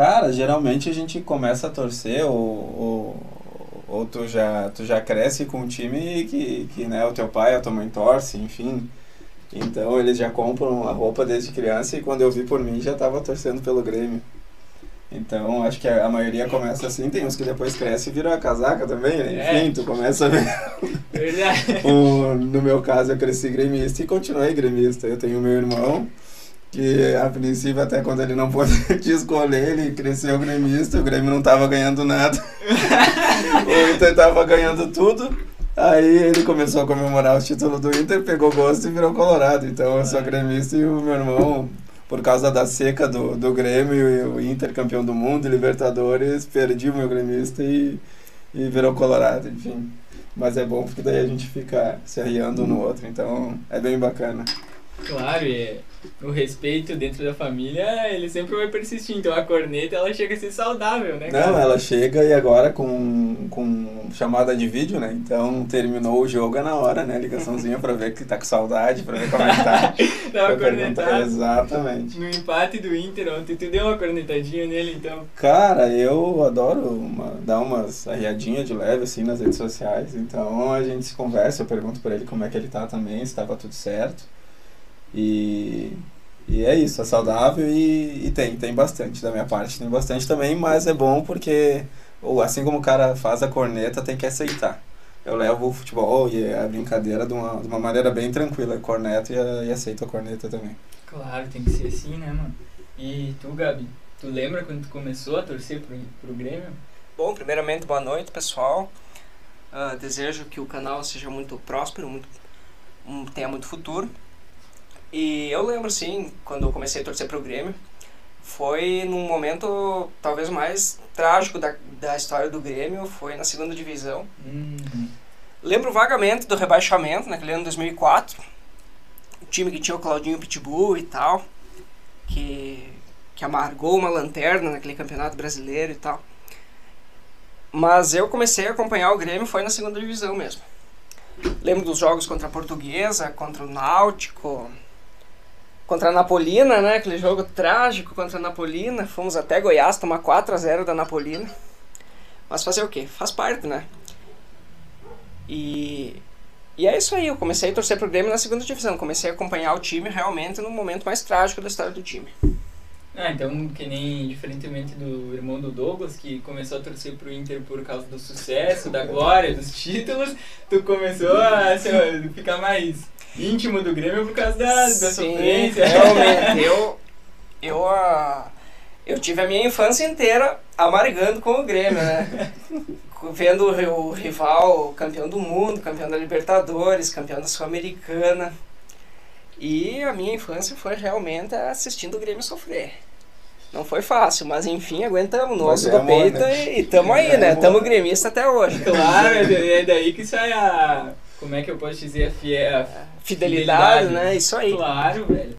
Cara, geralmente a gente começa a torcer ou, ou, ou tu, já, tu já cresce com um time que, que né, o teu pai, a tua mãe torce, enfim. Então eles já compram a roupa desde criança e quando eu vi por mim já estava torcendo pelo Grêmio. Então acho que a, maioria começa assim, tem uns que depois cresce e vira a casaca também, né? É. Enfim, tu começa a ver. O, no meu caso eu cresci gremista e continuei gremista. Eu tenho meu irmão, que a princípio até quando ele não pôde escolher, ele cresceu gremista, o Grêmio não estava ganhando nada. o Inter estava ganhando tudo. Aí ele começou a comemorar o título do Inter, pegou gosto e virou colorado. Então eu sou gremista e o meu irmão por causa da seca do, do Grêmio e o Inter campeão do mundo, Libertadores, perdi o meu gremista e, e virou colorado, enfim. Mas é bom porque daí a gente fica se arriando um no outro, então é bem bacana. Claro, e o respeito dentro da família, ele sempre vai persistir. Então a corneta, ela chega a ser saudável, né? Não, ela chega e agora com, com chamada de vídeo, né? Então terminou o jogo é na hora, né? Ligaçãozinha pra ver que tá com saudade, pra ver como é que tá. Dá uma cornetada. Exatamente. No empate do Inter ontem, tu deu uma cornetadinha nele, então. Cara, eu adoro uma- dar umas arriadinhas de leve assim nas redes sociais. Então a gente se conversa, eu pergunto pra ele como é que ele tá também, se tava tudo certo. E, e é isso, é saudável e, e tem, tem bastante da minha parte, tem bastante também, mas é bom porque ou assim como o cara faz a corneta, tem que aceitar. Eu levo o futebol e a brincadeira de uma, de uma maneira bem tranquila, corneta e, e aceito a corneta também. Claro, tem que ser assim, né, mano? E tu, Gabi, tu lembra quando tu começou a torcer pro, pro Grêmio? Bom, primeiramente, boa noite, pessoal. Ah, desejo que o canal seja muito próspero, muito, um- tenha muito futuro. E eu lembro, sim, quando eu comecei a torcer pro Grêmio, foi num momento talvez mais trágico da, da história do Grêmio, foi na segunda divisão. Uhum. Lembro vagamente do rebaixamento, naquele ano de 2004. O time que tinha o Claudinho Pitbull e tal, que, que amargou uma lanterna naquele campeonato brasileiro e tal. Mas eu comecei a acompanhar o Grêmio foi na segunda divisão mesmo. Lembro dos jogos contra a Portuguesa, contra o Náutico, contra a Napolina, né? Aquele jogo trágico contra a Napolina. Fomos até Goiás tomar 4 a 0 da Napolina. Mas fazer o quê? Faz parte, né? E, e é isso aí, eu comecei a torcer pro Grêmio na segunda divisão. Comecei a acompanhar o time realmente no momento mais trágico da história do time. Ah, então, que nem diferentemente do irmão do Douglas, que começou a torcer pro Inter por causa do sucesso, da glória, dos títulos, tu começou a se- ficar mais íntimo do Grêmio por causa da, da Sim, sofrência. Realmente, eu, eu, ah, eu tive a minha infância inteira amargando com o Grêmio, né? Vendo o o rival campeão do mundo, campeão da Libertadores, campeão da Sul-Americana. E a minha infância foi realmente assistindo o Grêmio sofrer. Não foi fácil, mas enfim, aguentamos no Mas osso é do amor, peito né? e, e tamo aí, É né? amor. Tamo gremista até hoje. Claro, é é daí que sai a. Como é que eu posso dizer? A, fie, a Fidelidade, Fidelidade. né? Isso aí. Claro, velho.